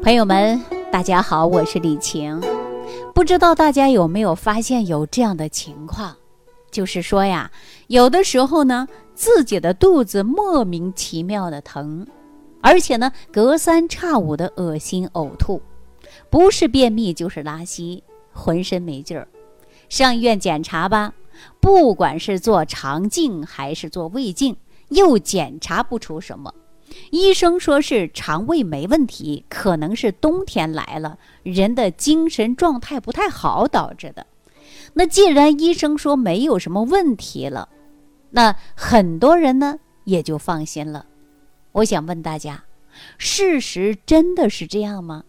朋友们，大家好，我是李晴。不知道大家有没有发现有这样的情况，就是说呀，有的时候呢，自己的肚子莫名其妙的疼，而且呢，隔三差五的恶心呕吐，不是便秘就是拉稀，浑身没劲儿。上医院检查吧，不管是做肠镜还是做胃镜，又检查不出什么。医生说是肠胃没问题，可能是冬天来了，人的精神状态不太好导致的。那既然医生说没有什么问题了，那很多人呢也就放心了。我想问大家，事实真的是这样吗？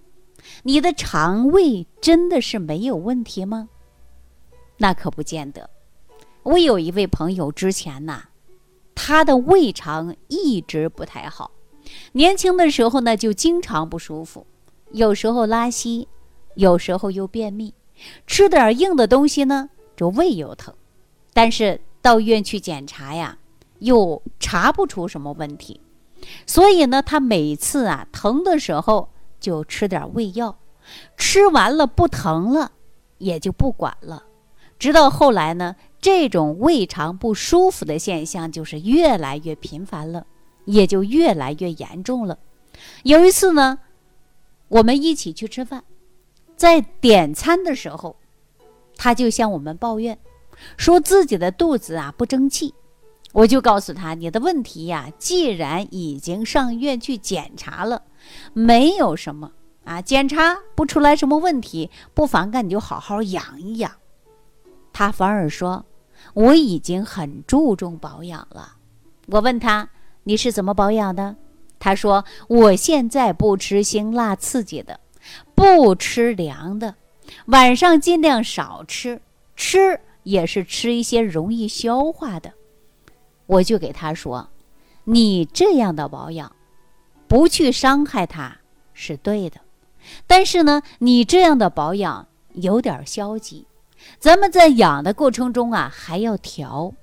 你的肠胃真的是没有问题吗？那可不见得。我有一位朋友之前呐。他的胃肠一直不太好，年轻的时候呢就经常不舒服，有时候拉稀，有时候又便秘，吃点硬的东西呢就胃又疼，但是到医院去检查呀，又查不出什么问题，所以呢他每次啊疼的时候就吃点胃药，吃完了不疼了也就不管了，直到后来呢。这种胃肠不舒服的现象就是越来越频繁了，也就越来越严重了。有一次呢，我们一起去吃饭，在点餐的时候，他就向我们抱怨，说自己的肚子啊不争气。我就告诉他，你的问题呀，既然已经上医院去检查了，没有什么啊，检查不出来什么问题，不妨干你就好好养一养。他反而说。我已经很注重保养了。我问他：“你是怎么保养的？”他说：“我现在不吃辛辣刺激的，不吃凉的，晚上尽量少吃，吃也是吃一些容易消化的。”我就给他说：“你这样的保养，不去伤害它是对的，但是呢，你这样的保养有点消极。”咱们在养的过程中啊，还要调。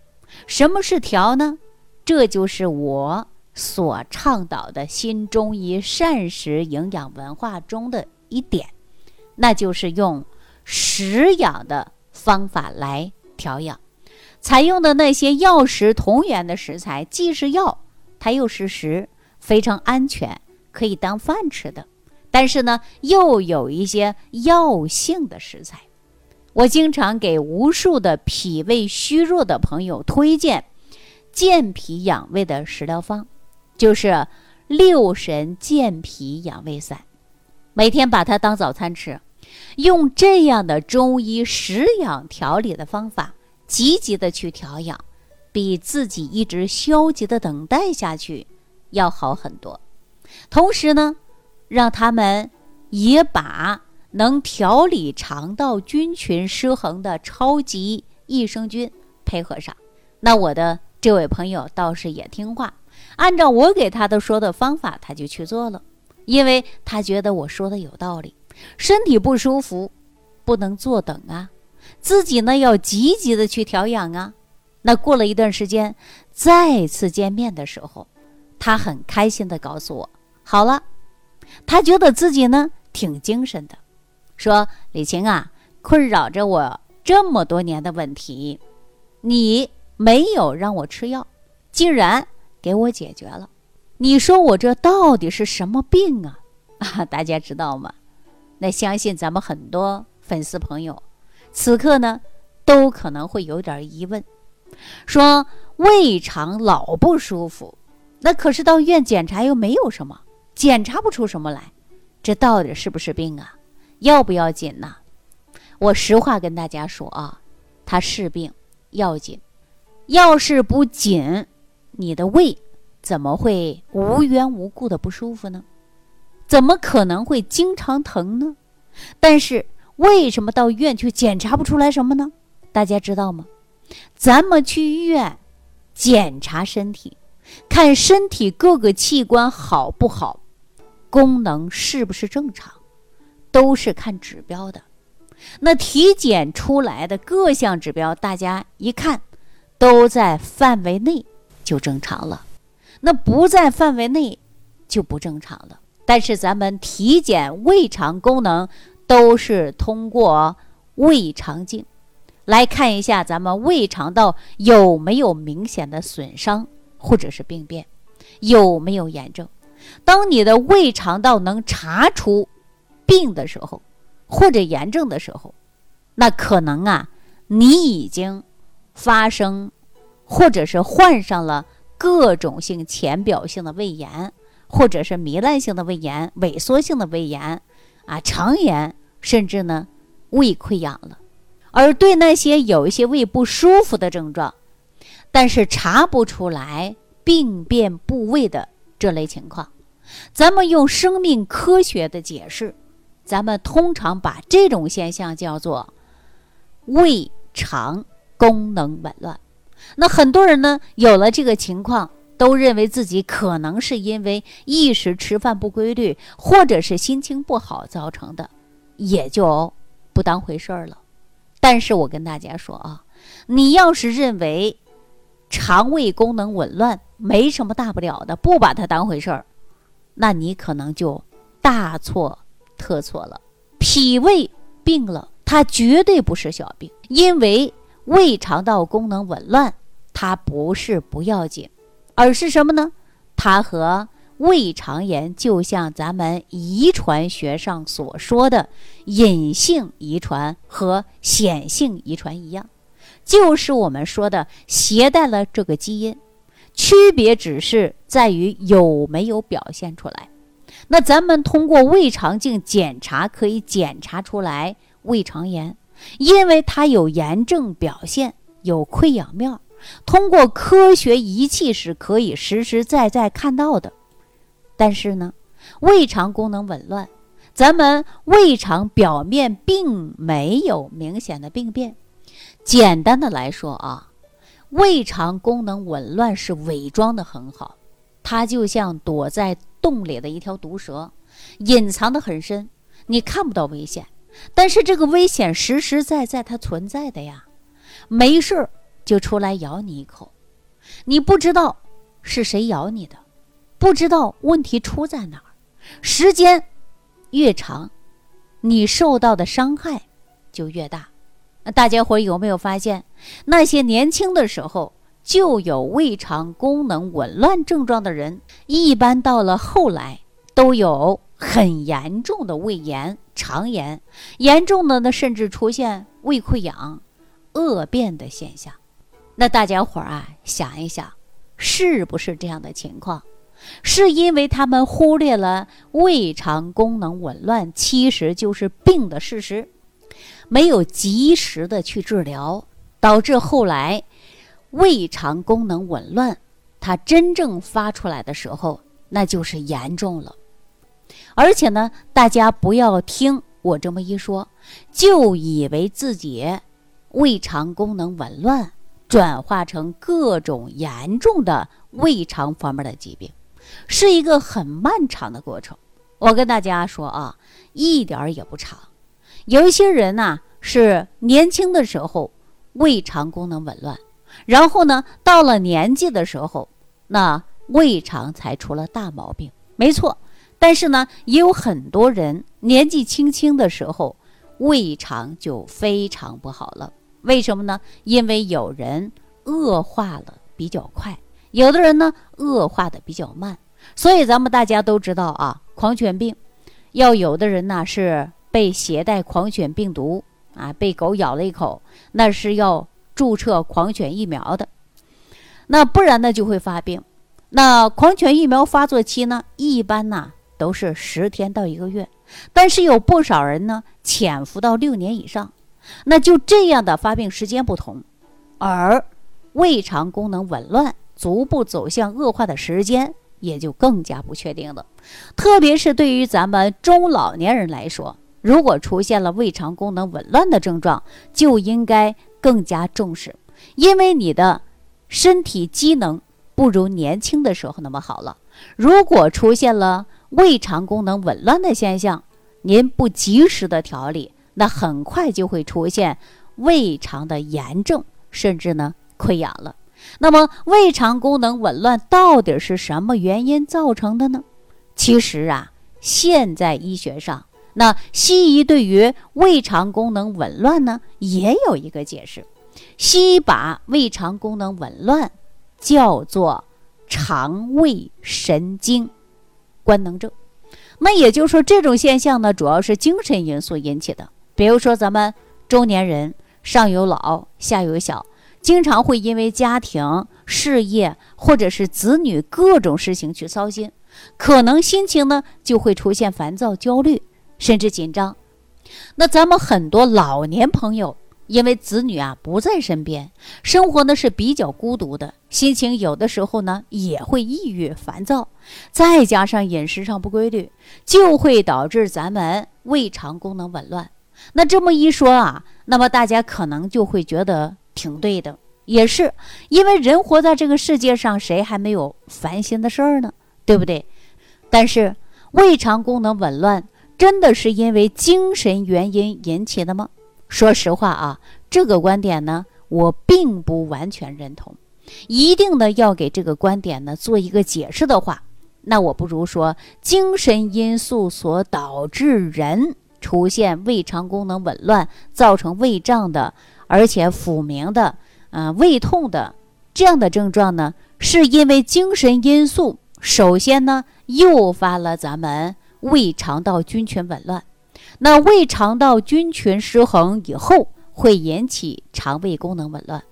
什么是调呢？这就是我所倡导的新中医膳食营养文化中的一点，那就是用食养的方法来调养。采用的那些药食同源的食材，既是药，它又是食，非常安全，可以当饭吃的。但是呢，又有一些药性的食材。我经常给无数的脾胃虚弱的朋友推荐健脾养胃的食疗方，就是六神健脾养胃散，每天把它当早餐吃，用这样的中医食养调理的方法，积极的去调养，比自己一直消极的等待下去要好很多。同时呢，让他们也把。能调理肠道菌群失衡的超级益生菌配合上，那我的这位朋友倒是也听话，按照我给他的说的方法，他就去做了，因为他觉得我说的有道理。身体不舒服，不能坐等啊，自己呢要积极的去调养啊。那过了一段时间，再次见面的时候，他很开心的告诉我，好了，他觉得自己呢挺精神的。说李晴啊，困扰着我这么多年的问题，你没有让我吃药，竟然给我解决了。你说我这到底是什么病啊？啊，大家知道吗？那相信咱们很多粉丝朋友，此刻呢都可能会有点疑问，说胃肠老不舒服，那可是到医院检查又没有什么，检查不出什么来，这到底是不是病啊？要不要紧呢？我实话跟大家说啊，它是病，要紧。要是不紧，你的胃怎么会无缘无故的不舒服呢？怎么可能会经常疼呢？但是为什么到医院去检查不出来什么呢？大家知道吗？咱们去医院检查身体，看身体各个器官好不好，功能是不是正常。都是看指标的，那体检出来的各项指标，大家一看都在范围内就正常了，那不在范围内就不正常了。但是咱们体检胃肠功能都是通过胃肠镜来看一下咱们胃肠道有没有明显的损伤或者是病变，有没有炎症。当你的胃肠道能查出病的时候，或者炎症的时候，那可能啊，你已经发生或者是患上了各种性浅表性的胃炎。或者是糜烂性的胃炎、萎缩性的胃炎，啊，肠炎，甚至呢，胃溃疡了。而对那些有一些胃不舒服的症状，但是查不出来病变部位的这类情况，咱们用生命科学的解释，咱们通常把这种现象叫做胃肠功能紊乱。那很多人呢，有了这个情况。都认为自己可能是因为一时吃饭不规律，或者是心情不好造成的，也就不当回事儿了。但是我跟大家说啊，你要是认为肠胃功能紊乱没什么大不了的，不把它当回事儿，那你可能就大错特错了。脾胃病了，它绝对不是小病，因为胃肠道功能紊乱，它不是不要紧。而是什么呢？它和胃肠炎就像咱们遗传学上所说的隐性遗传和显性遗传一样，就是我们说的携带了这个基因，区别只是在于有没有表现出来。那咱们通过胃肠镜检查可以检查出来胃肠炎，因为它有炎症表现，有溃疡面。通过科学仪器是可以实实在在看到的，但是呢，胃肠功能紊乱，咱们胃肠表面并没有明显的病变。简单的来说啊，胃肠功能紊乱是伪装的很好，它就像躲在洞里的一条毒蛇，隐藏的很深，你看不到危险，但是这个危险实实在在它存在的呀，没事。就出来咬你一口，你不知道是谁咬你的，不知道问题出在哪儿。时间越长，你受到的伤害就越大。大家伙有没有发现，那些年轻的时候就有胃肠功能紊乱症状的人，一般到了后来都有很严重的胃炎、肠炎，严重的呢甚至出现胃溃疡、恶变的现象。那大家伙儿啊，想一想，是不是这样的情况？是因为他们忽略了胃肠功能紊乱其实就是病的事实，没有及时的去治疗，导致后来胃肠功能紊乱，它真正发出来的时候，那就是严重了。而且呢，大家不要听我这么一说，就以为自己胃肠功能紊乱。转化成各种严重的胃肠方面的疾病，是一个很漫长的过程。我跟大家说啊，一点儿也不长。有一些人呢是年轻的时候胃肠功能紊乱，然后呢到了年纪的时候，那胃肠才出了大毛病。没错，但是呢也有很多人年纪轻轻的时候胃肠就非常不好了。为什么呢？因为有人恶化了比较快，有的人呢恶化的比较慢。所以咱们大家都知道啊，狂犬病，要有的人呢是被携带狂犬病毒啊，被狗咬了一口，那是要注射狂犬疫苗的。那不然呢就会发病。那狂犬疫苗发作期呢，一般呢都是十天到一个月，但是有不少人呢潜伏到六年以上。那就这样的发病时间不同，而胃肠功能紊乱逐步走向恶化的时间也就更加不确定了。特别是对于咱们中老年人来说，如果出现了胃肠功能紊乱的症状，就应该更加重视，因为你的身体机能不如年轻的时候那么好了。如果出现了胃肠功能紊乱的现象，您不及时的调理。那很快就会出现胃肠的炎症，甚至呢溃疡了。那么胃肠功能紊乱到底是什么原因造成的呢？其实啊，现在医学上，那西医对于胃肠功能紊乱呢，也有一个解释。西医把胃肠功能紊乱叫做肠胃神经官能症。那也就是说，这种现象呢，主要是精神因素引起的。比如说，咱们中年人上有老下有小，经常会因为家庭、事业或者是子女各种事情去操心，可能心情呢就会出现烦躁、焦虑，甚至紧张。那咱们很多老年朋友。因为子女啊不在身边，生活呢是比较孤独的，心情有的时候呢也会抑郁烦躁，再加上饮食上不规律，就会导致咱们胃肠功能紊乱。那这么一说啊，那么大家可能就会觉得挺对的，也是因为人活在这个世界上，谁还没有烦心的事儿呢？对不对？但是胃肠功能紊乱真的是因为精神原因引起的吗？说实话啊，这个观点呢，我并不完全认同。一定呢要给这个观点呢做一个解释的话，那我不如说精神因素所导致人出现胃肠功能紊乱，造成胃胀的，而且腹鸣的，嗯，胃痛的这样的症状呢，是因为精神因素首先呢诱发了咱们胃肠道菌群紊乱。那胃肠道菌群失衡以后，会引起肠胃功能紊乱。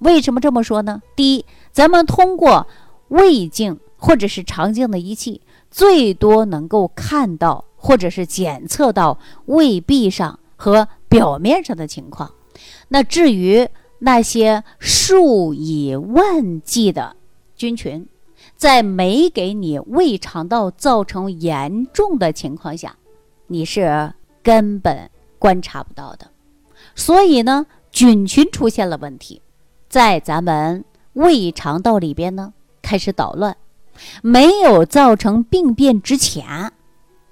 为什么这么说呢？第一，咱们通过胃镜或者是肠镜的仪器，最多能够看到或者是检测到胃壁上和表面上的情况。那至于那些数以万计的菌群，在没给你胃肠道造成严重的情况下，你是。根本观察不到的，所以呢，菌群出现了问题，在咱们胃肠道里边呢开始捣乱，没有造成病变之前，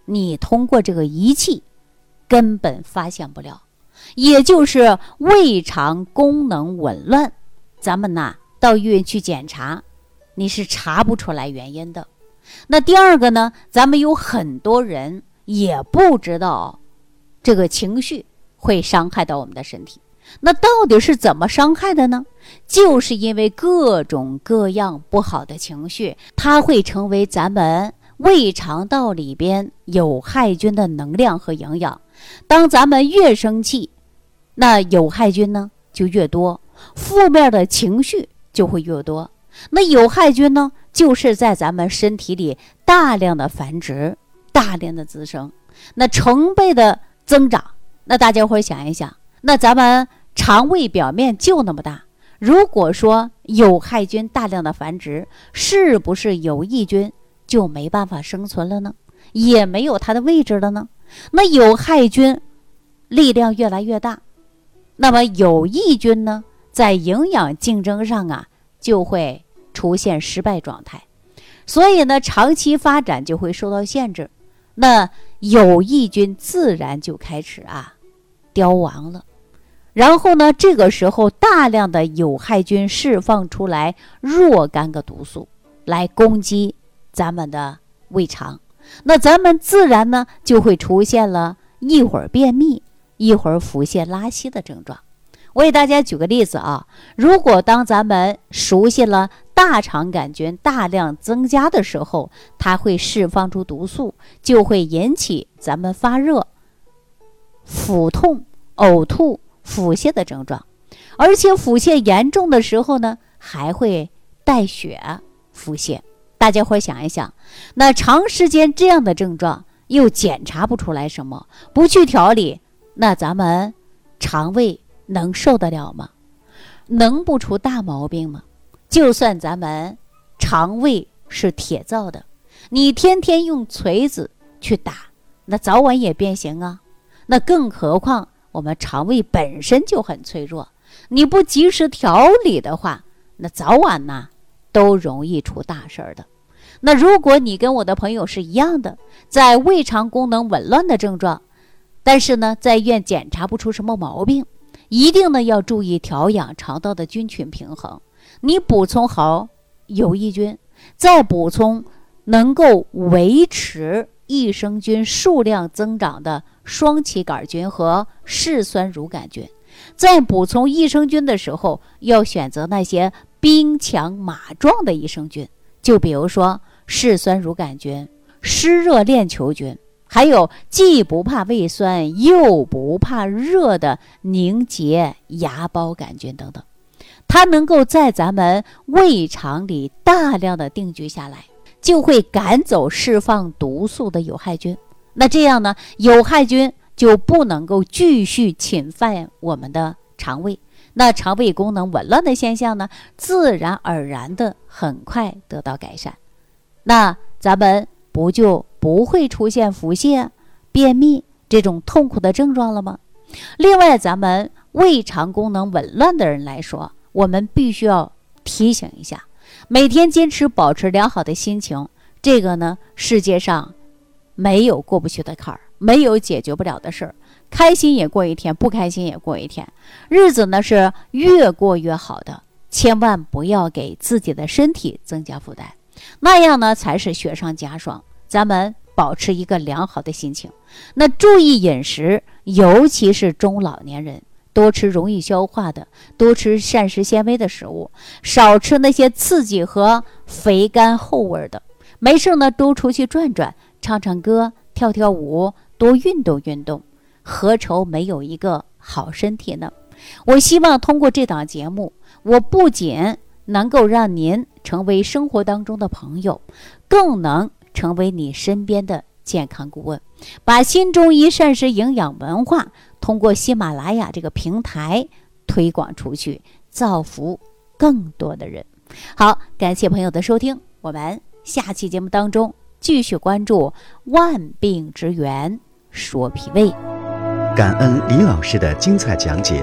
你通过这个仪器根本发现不了，也就是胃肠功能紊乱，咱们呐到医院去检查，你是查不出来原因的。那第二个呢，咱们有很多人也不知道。这个情绪会伤害到我们的身体，那到底是怎么伤害的呢？就是因为各种各样不好的情绪，它会成为咱们胃肠道里边有害菌的能量和营养。当咱们越生气，那有害菌呢就越多，负面的情绪就会越多。那有害菌呢，就是在咱们身体里大量的繁殖、大量的滋生，那成倍的。增长，那大家伙想一想，那咱们肠胃表面就那么大，如果说有害菌大量的繁殖，是不是有益菌就没办法生存了呢？也没有它的位置了呢？那有害菌力量越来越大，那么有益菌呢，在营养竞争上啊，就会出现失败状态，所以呢，长期发展就会受到限制。那有益菌自然就开始啊凋亡了，然后呢，这个时候大量的有害菌释放出来若干个毒素来攻击咱们的胃肠，那咱们自然呢就会出现了一会儿便秘，一会儿腹泻拉稀的症状。我给大家举个例子啊，如果当咱们熟悉了大肠杆菌大量增加的时候，它会释放出毒素，就会引起咱们发热、腹痛、呕吐、腹泻的症状，而且腹泻严重的时候呢，还会带血腹泻。大家伙想一想，那长时间这样的症状又检查不出来什么，不去调理，那咱们肠胃。能受得了吗？能不出大毛病吗？就算咱们肠胃是铁造的，你天天用锤子去打，那早晚也变形啊。那更何况我们肠胃本身就很脆弱，你不及时调理的话，那早晚呢都容易出大事儿的。那如果你跟我的朋友是一样的，在胃肠功能紊乱的症状，但是呢在医院检查不出什么毛病。一定呢要注意调养肠道的菌群平衡，你补充好有益菌，再补充能够维持益生菌数量增长的双歧杆菌和嗜酸乳杆菌。在补充益生菌的时候，要选择那些兵强马壮的益生菌，就比如说嗜酸乳杆菌、湿热链球菌，还有既不怕胃酸又不怕热的凝结芽孢杆菌等等。它能够在咱们胃肠里大量的定居下来，就会赶走释放毒素的有害菌。那这样呢，有害菌就不能够继续侵犯我们的肠胃，那肠胃功能紊乱的现象呢，自然而然的很快得到改善。那咱们不就不会出现腹泻、便秘这种痛苦的症状了吗？另外，咱们胃肠功能紊乱的人来说，我们必须要提醒一下，每天坚持保持良好的心情，这个呢，世界上没有过不去的坎儿，没有解决不了的事儿。开心也过一天，不开心也过一天，日子呢是越过越好的。千万不要给自己的身体增加负担，那样呢才是雪上加霜。咱们保持一个良好的心情，那注意饮食，尤其是中老年人。多吃容易消化的，多吃膳食纤维的食物，少吃那些刺激和肥甘厚味的。没事呢，多出去转转，唱唱歌，跳跳舞，多运动运动。何愁没有一个好身体呢？我希望通过这档节目，我不仅能够让您成为生活当中的朋友，更能成为你身边的健康顾问，把新中医膳食营养文化。通过喜马拉雅这个平台推广出去，造福更多的人。好，感谢朋友的收听，我们下期节目当中继续关注万病之源，说脾胃。感恩李老师的精彩讲解。